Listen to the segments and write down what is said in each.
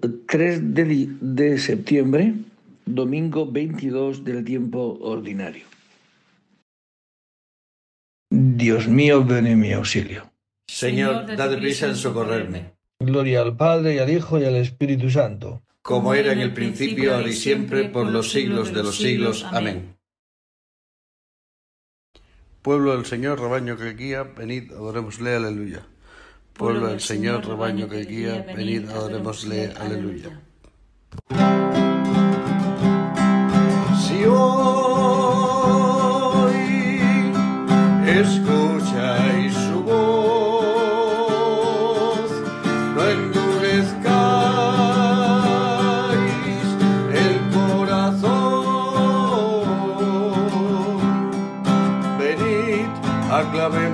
3 de, de septiembre, domingo 22 del tiempo ordinario. Dios mío, ven en mi auxilio. Señor, dad prisa en socorrerme, Gloria al Padre y al Hijo y al Espíritu Santo. como era en el principio, ahora y siempre, por los siglos de los siglos. Amén. Pueblo del Señor, rebaño que guía, venid, adorémosle, aleluya. Pueblo del Señor, rebaño que guía, venid, adorémosle, aleluya.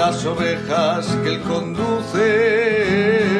las ovejas que Él conduce.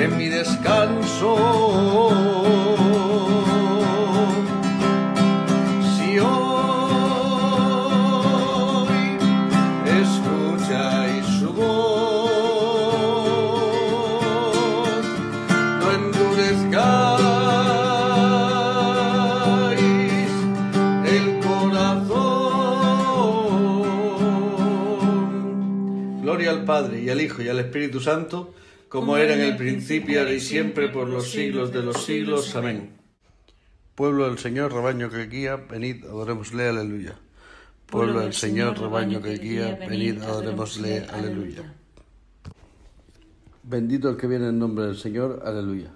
en mi descanso. Si hoy escucháis su voz, no endurezcáis el corazón. Gloria al Padre y al Hijo y al Espíritu Santo, como era en el principio, ahora y siempre, por los siglos de los siglos. Amén. Pueblo del Señor, rebaño que guía, venid, adorémosle, aleluya. Pueblo del Señor, rebaño que guía, venid, adorémosle, aleluya. Bendito el que viene en nombre del Señor, aleluya.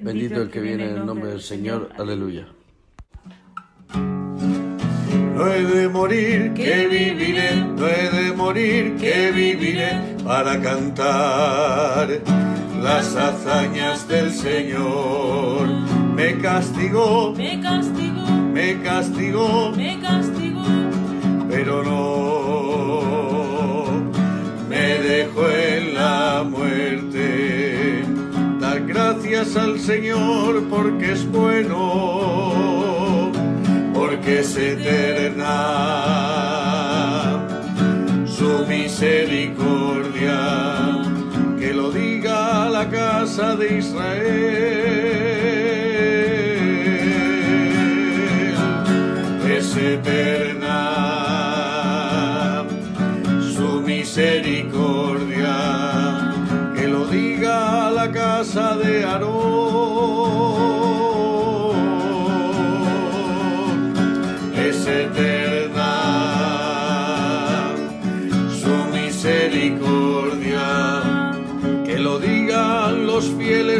Bendito el que viene en nombre del Señor, aleluya. No he de morir, que viviré, no he de morir, que viviré para cantar las hazañas del Señor. Me castigó, Me castigó, me castigó, me castigó, pero no me dejó en la muerte. Dar gracias al Señor porque es bueno, porque es eterna de Israel. Es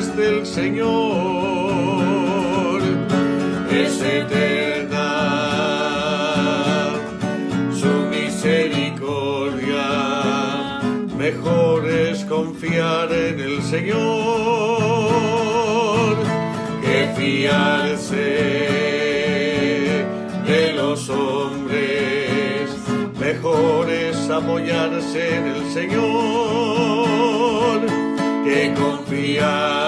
es del Señor, es eterna su misericordia, mejor es confiar en el Señor que fiarse de los hombres, mejor es apoyarse en el Señor que confiar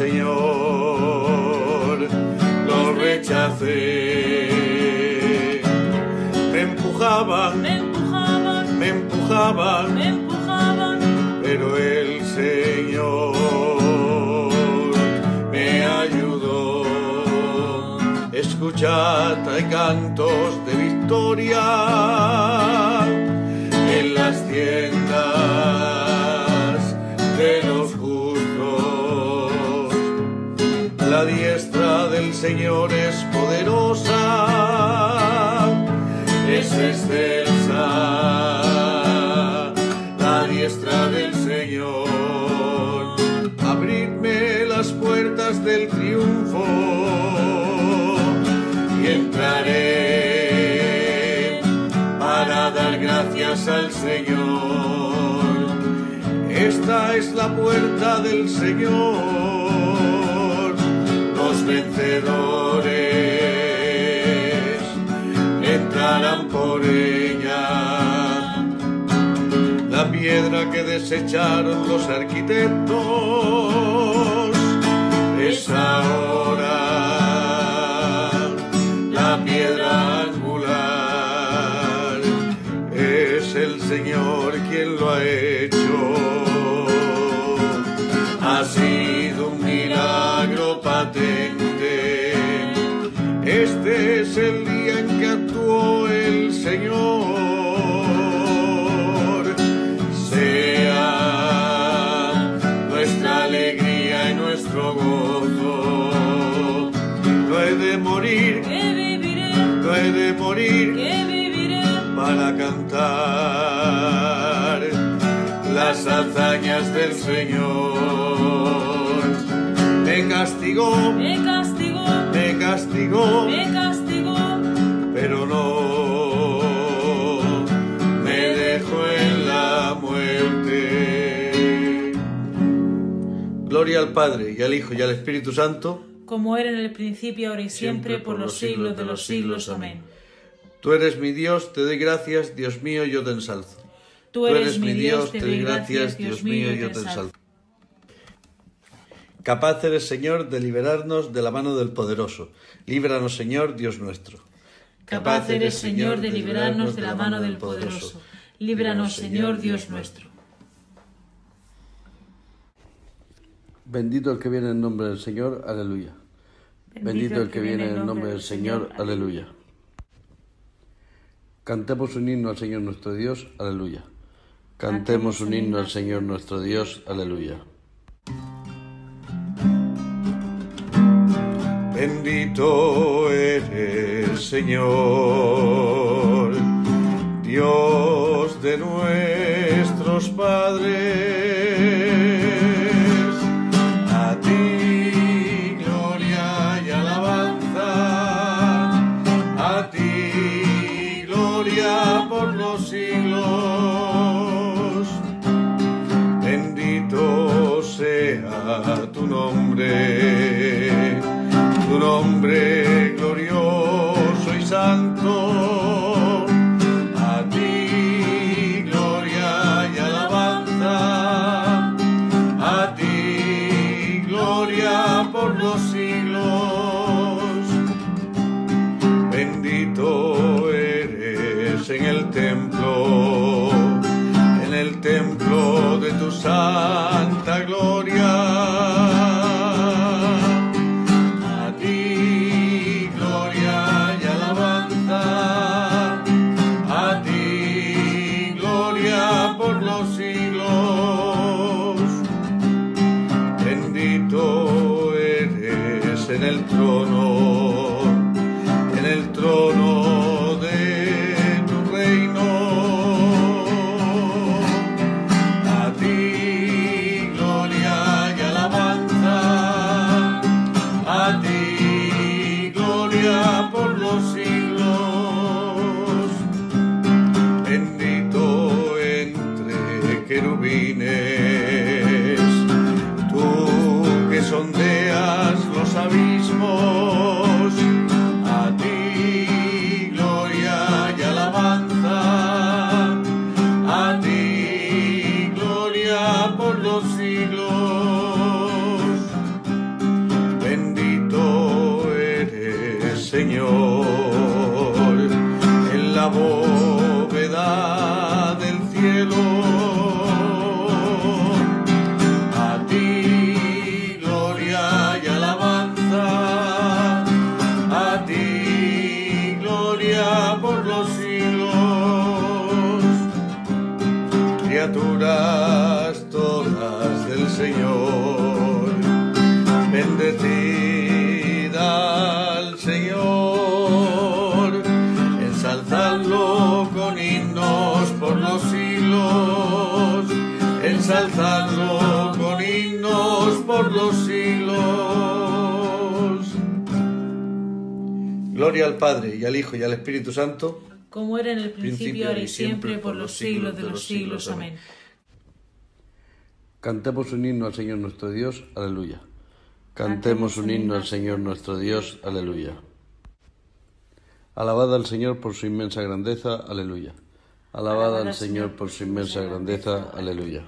Señor. Lo rechacé. Me empujaban, me empujaban, me empujaban, me empujaban, pero el Señor me ayudó. Escuchad, hay cantos de victoria La diestra del Señor es poderosa, es excelsa. La diestra del Señor, abridme las puertas del triunfo y entraré para dar gracias al Señor. Esta es la puerta del Señor, los vencedores entrarán por ella. La piedra que desecharon los arquitectos es ahora la piedra angular. Es el Señor quien lo ha hecho. Señor. Sea nuestra alegría y nuestro gozo. No he de morir, que viviré, no he de morir que viviré, para cantar las hazañas del Señor. Me castigó, me castigó, me castigó, me castigó, Gloria al Padre y al Hijo y al Espíritu Santo. como era en el principio, ahora y siempre, por los siglos de los siglos. Amén. Tú eres mi Dios, te doy gracias, Dios mío, yo te ensalzo. Tú eres mi Dios, te doy gracias, Dios mío, yo te ensalzo. Capaz eres, Señor, de liberarnos de la mano del poderoso. Líbranos, Señor, Dios nuestro. Capaz eres, Señor, de librarnos de la mano del poderoso. Líbranos, Señor, Dios nuestro. Bendito el que viene en nombre del Señor, aleluya. Bendito el que viene en nombre del Señor, aleluya. Cantemos un himno al Señor nuestro Dios, aleluya. Cantemos un himno al Señor nuestro Dios, aleluya. Bendito eres, Señor, Dios de nuestros padres. Señor, en la ensalzadlo con himnos por los siglos. Gloria al Padre y al Hijo y al Espíritu Santo. como era en el principio, ahora y siempre, por los siglos de los siglos. Amén. Cantemos un himno al Señor nuestro Dios, aleluya. Cantemos un himno al Señor nuestro Dios, aleluya. Alabad al Señor por su inmensa grandeza, aleluya. Alabad al Señor por su inmensa grandeza. Aleluya,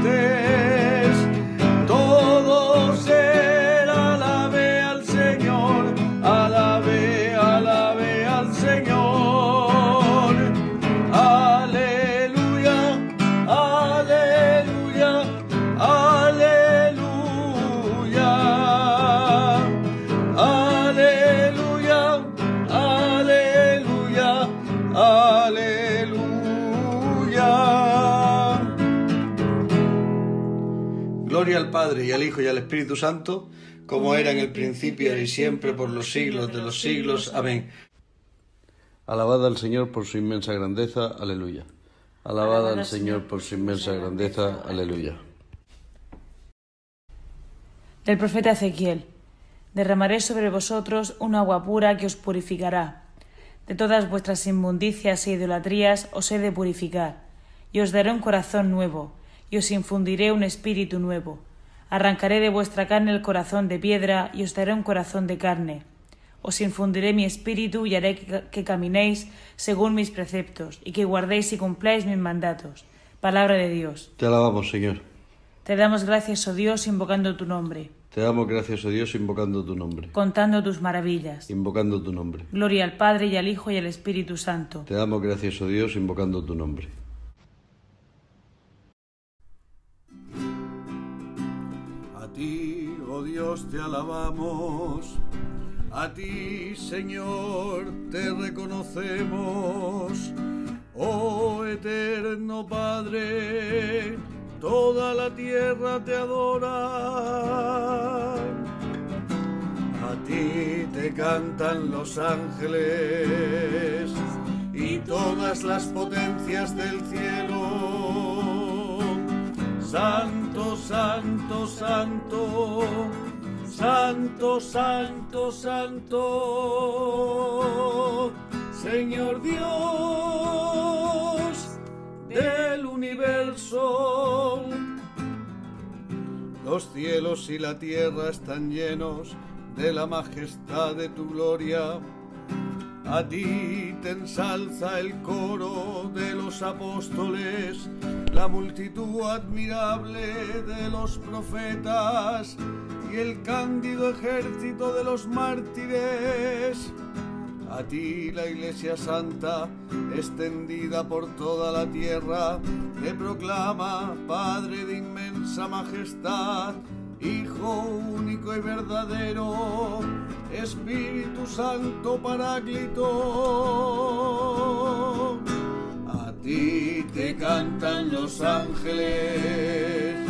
vibrantes. Padre y al Hijo y al Espíritu Santo, como era en el principio y siempre por los siglos de los siglos. Amén. Alabad al Señor por su inmensa grandeza, aleluya. Alabad al Señor por su inmensa grandeza, aleluya. Del profeta Ezequiel. Derramaré sobre vosotros un agua pura que os purificará. De todas vuestras inmundicias e idolatrías os he de purificar, y os daré un corazón nuevo, y os infundiré un espíritu nuevo. Arrancaré de vuestra carne el corazón de piedra, y os daré un corazón de carne. Os infundiré mi espíritu y haré que, que caminéis según mis preceptos, y que guardéis y cumpláis mis mandatos. Palabra de Dios. Te alabamos, Señor. Te damos gracias, oh Dios, invocando tu nombre, Te damos gracias, oh Dios, invocando tu nombre. contando tus maravillas. Invocando tu nombre. Gloria al Padre y al Hijo y al Espíritu Santo. Te damos gracias, oh Dios, invocando tu nombre. Dios, te alabamos. A ti, Señor, te reconocemos. Oh eterno Padre, toda la tierra te adora. A ti te cantan los ángeles y todas las potencias del cielo. Santo, santo, santo, santo, santo, santo, Señor Dios del universo. Los cielos y la tierra están llenos de la majestad de tu gloria. A ti te ensalza el coro de los apóstoles, la multitud admirable de los profetas y el cándido ejército de los mártires. A ti la Iglesia Santa, extendida por toda la tierra, te proclama Padre de inmensa majestad, Hijo único y verdadero, Espíritu Santo Paráclito. Ti te cantan los ángeles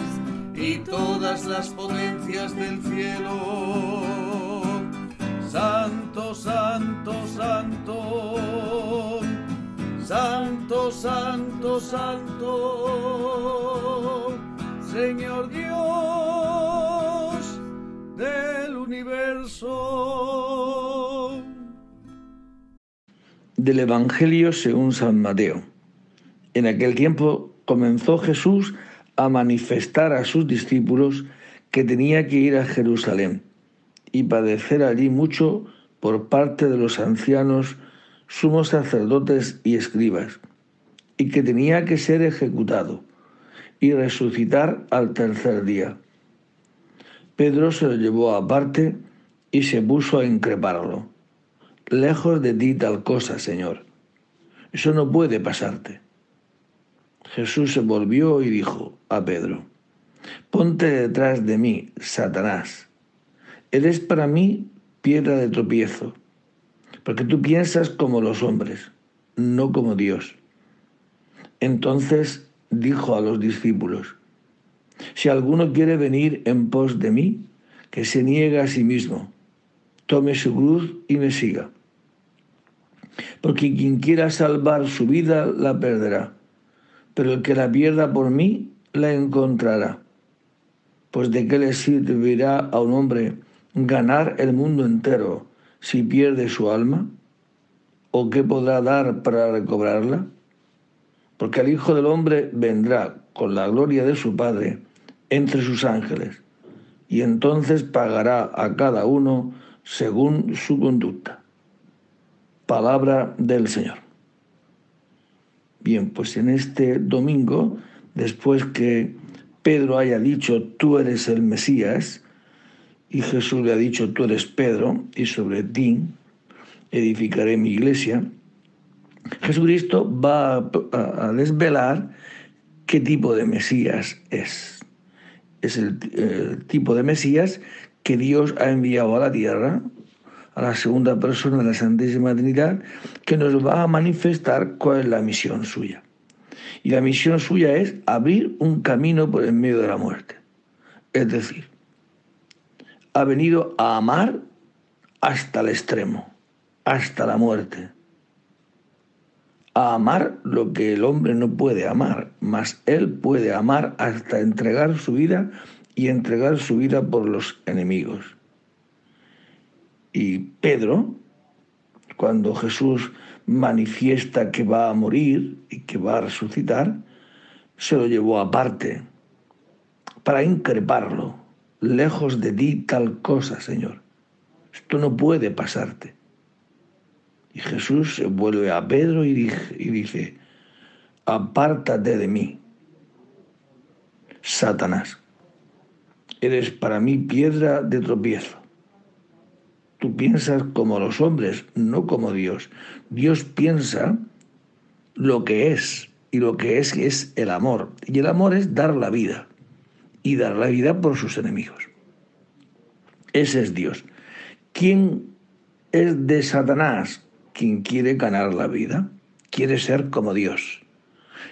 y todas las potencias del cielo. Santo, santo, santo, santo, santo, santo, Señor Dios del universo. Del Evangelio según San Mateo. En aquel tiempo comenzó Jesús a manifestar a sus discípulos que tenía que ir a Jerusalén y padecer allí mucho por parte de los ancianos, sumos sacerdotes y escribas, y que tenía que ser ejecutado y resucitar al tercer día. Pedro se lo llevó aparte y se puso a increparlo. Lejos de ti tal cosa, Señor. Eso no puede pasarte. Jesús se volvió y dijo a Pedro, Ponte detrás de mí, Satanás Eres para mí piedra de tropiezo, porque tú piensas como los hombres, no como Dios. Entonces dijo a los discípulos, si alguno quiere venir en pos de mí, que se niegue a sí mismo, tome su cruz y me siga. Porque quien quiera salvar su vida la perderá, pero el que la pierda por mí la encontrará. Pues de qué le servirá a un hombre ganar el mundo entero si pierde su alma? ¿O qué podrá dar para recobrarla? Porque el Hijo del Hombre vendrá con la gloria de su Padre entre sus ángeles, y entonces pagará a cada uno según su conducta. Palabra del Señor. Bien, pues en este domingo, después que Pedro haya dicho, tú eres el Mesías, y Jesús le ha dicho, tú eres Pedro, y sobre ti edificaré mi iglesia. Jesucristo va a, desvelar qué tipo de Mesías es. Es el, tipo de Mesías que Dios ha enviado a la tierra, a la segunda persona de la Santísima Trinidad, que nos va a manifestar cuál es la misión suya. Y la misión suya es abrir un camino por en medio de la muerte. Es decir, ha venido a amar hasta el extremo, hasta la muerte. A amar lo que el hombre no puede amar, mas él puede amar hasta entregar su vida y entregar su vida por los enemigos. Y Pedro, cuando Jesús manifiesta que va a morir y que va a resucitar, se lo llevó aparte para increparlo lejos de ti tal cosa, Señor. Esto no puede pasarte. Y Jesús se vuelve a Pedro y dice, apártate de mí, Satanás. Eres para mí piedra de tropiezo. Tú piensas como los hombres, no como Dios. Dios piensa lo que es, y lo que es es el amor. Y el amor es dar la vida, y dar la vida por sus enemigos. Ese es Dios. ¿Quién es de Satanás? Quien quiere ganar la vida, quiere ser como Dios,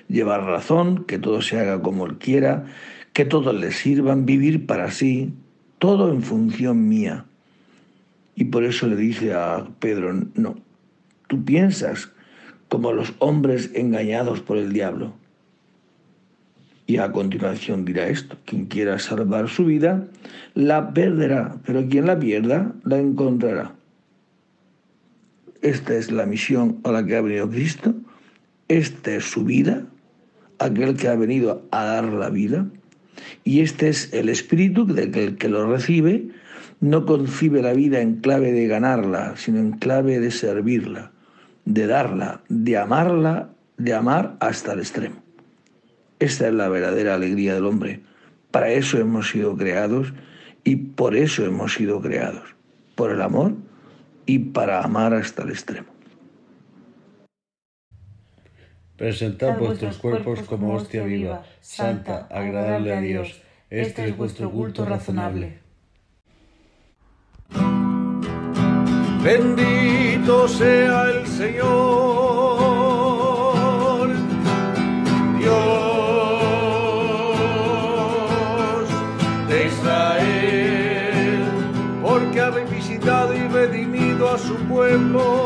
llevar razón, que todo se haga como Él quiera, que todos le sirvan, vivir para sí, todo en función mía. Y por eso le dice a Pedro, no, tú piensas como los hombres engañados por el diablo. Y a continuación dirá esto, quien quiera salvar su vida, la perderá, pero quien la pierda, la encontrará. Esta es la misión a la que ha venido Cristo, esta es su vida, aquel que ha venido a dar la vida, y este es el espíritu de que que lo recibe no concibe la vida en clave de ganarla, sino en clave de servirla, de darla, de amarla, de amar hasta el extremo. Esta es la verdadera alegría del hombre. Para eso hemos sido creados y por eso hemos sido creados, por el amor y para amar hasta el extremo. Presentad vuestros cuerpos como hostia viva, santa, agradable a Dios. Este es vuestro culto razonable. Bendito sea el Señor, Dios de Israel, porque ha revisitado y redimido a su pueblo,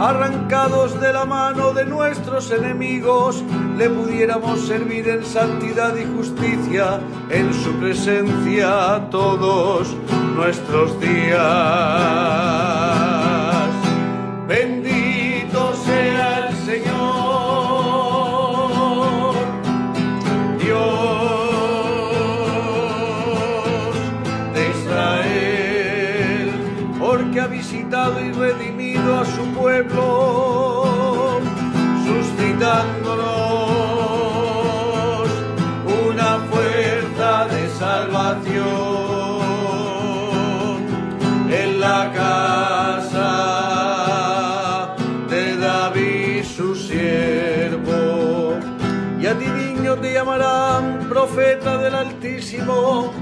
arrancados de la mano de nuestros enemigos, le pudiéramos servir en santidad y justicia en su presencia todos nuestros días. Y a ti niño te llamarán profeta del Altísimo,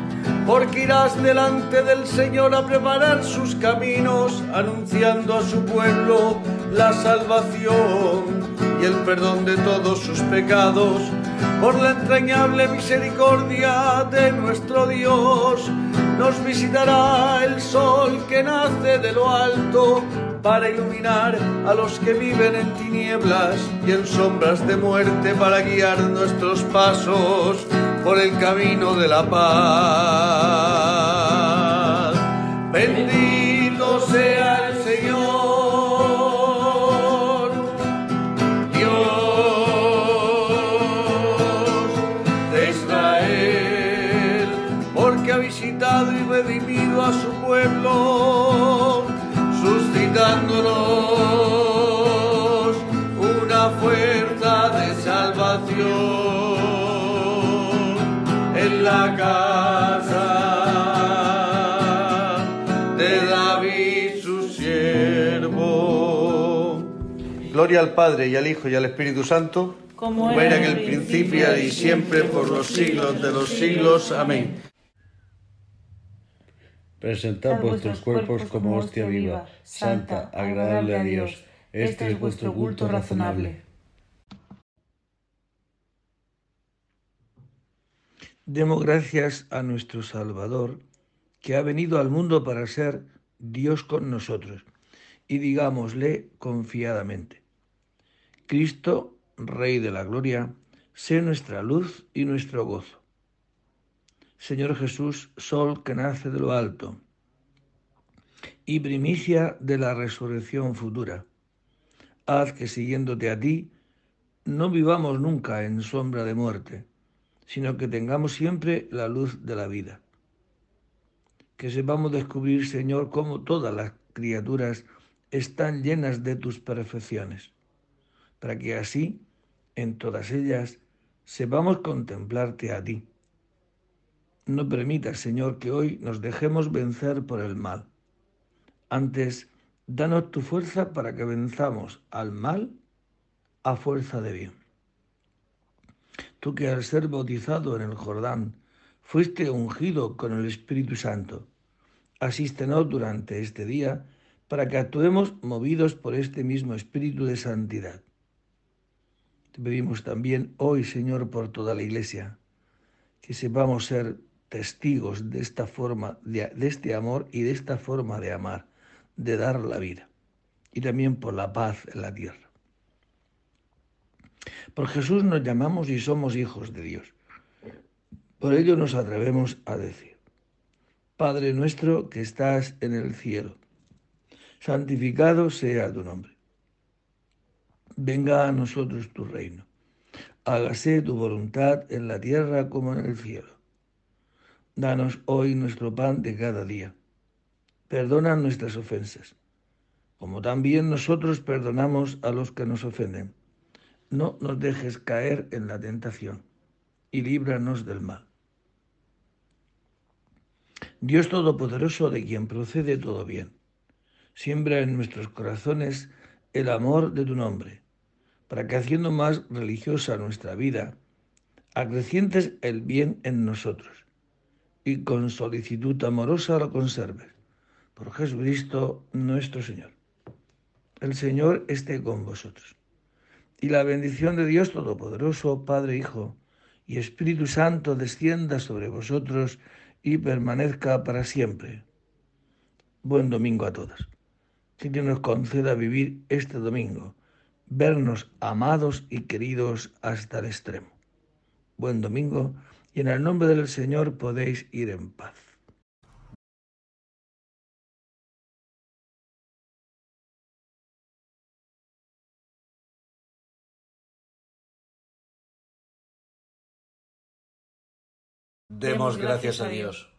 porque irás delante del Señor a preparar sus caminos, anunciando a su pueblo la salvación y el perdón de todos sus pecados, por la entrañable misericordia de nuestro Dios. Nos visitará el sol que nace de lo alto para iluminar a los que viven en tinieblas y en sombras de muerte, para guiar nuestros pasos por el camino de la paz. Bendito Al Padre y al Hijo y al Espíritu Santo, como era en el principio y siempre, por los siglos de los siglos. Amén. Presentad vuestros cuerpos como hostia viva, santa, agradable a Dios. Este, este es vuestro culto razonable. Demos gracias a nuestro Salvador, que ha venido al mundo para ser Dios con nosotros, y digámosle confiadamente. Cristo, Rey de la Gloria, sé nuestra luz y nuestro gozo. Señor Jesús, sol que nace de lo alto y primicia de la resurrección futura, haz que siguiéndote a ti, no vivamos nunca en sombra de muerte, sino que tengamos siempre la luz de la vida. Que sepamos descubrir, Señor, cómo todas las criaturas están llenas de tus perfecciones, para que así, en todas ellas, sepamos contemplarte a ti. No permitas, Señor, que hoy nos dejemos vencer por el mal. Antes, danos tu fuerza para que venzamos al mal a fuerza de bien tú que al ser bautizado en el Jordán fuiste ungido con el Espíritu Santo, asístenos durante este día para que actuemos movidos por este mismo Espíritu de santidad. Te pedimos también hoy, Señor, por toda la Iglesia, que sepamos ser testigos de esta forma, de, de este amor y de esta forma de amar, de dar la vida, y también por la paz en la tierra. Por Jesús nos llamamos y somos hijos de Dios. Por ello nos atrevemos a decir, Padre nuestro que estás en el cielo, santificado sea tu nombre. Venga a nosotros tu reino. Hágase tu voluntad en la tierra como en el cielo. Danos hoy nuestro pan de cada día. Perdona nuestras ofensas, como también nosotros perdonamos a los que nos ofenden no nos dejes caer en la tentación y líbranos del mal. Dios Todopoderoso, de quien procede todo bien, siembra en nuestros corazones el amor de tu nombre, para que haciendo más religiosa nuestra vida, acrecientes el bien en nosotros y con solicitud amorosa lo conserves. Por Jesucristo nuestro Señor. El Señor esté con vosotros y la bendición de Dios Todopoderoso, Padre, Hijo y Espíritu Santo descienda sobre vosotros y permanezca para siempre. Buen domingo a todos. Dios nos conceda vivir este domingo, vernos amados y queridos hasta el extremo. Buen domingo y en el nombre del Señor podéis ir en paz. Demos gracias a Dios.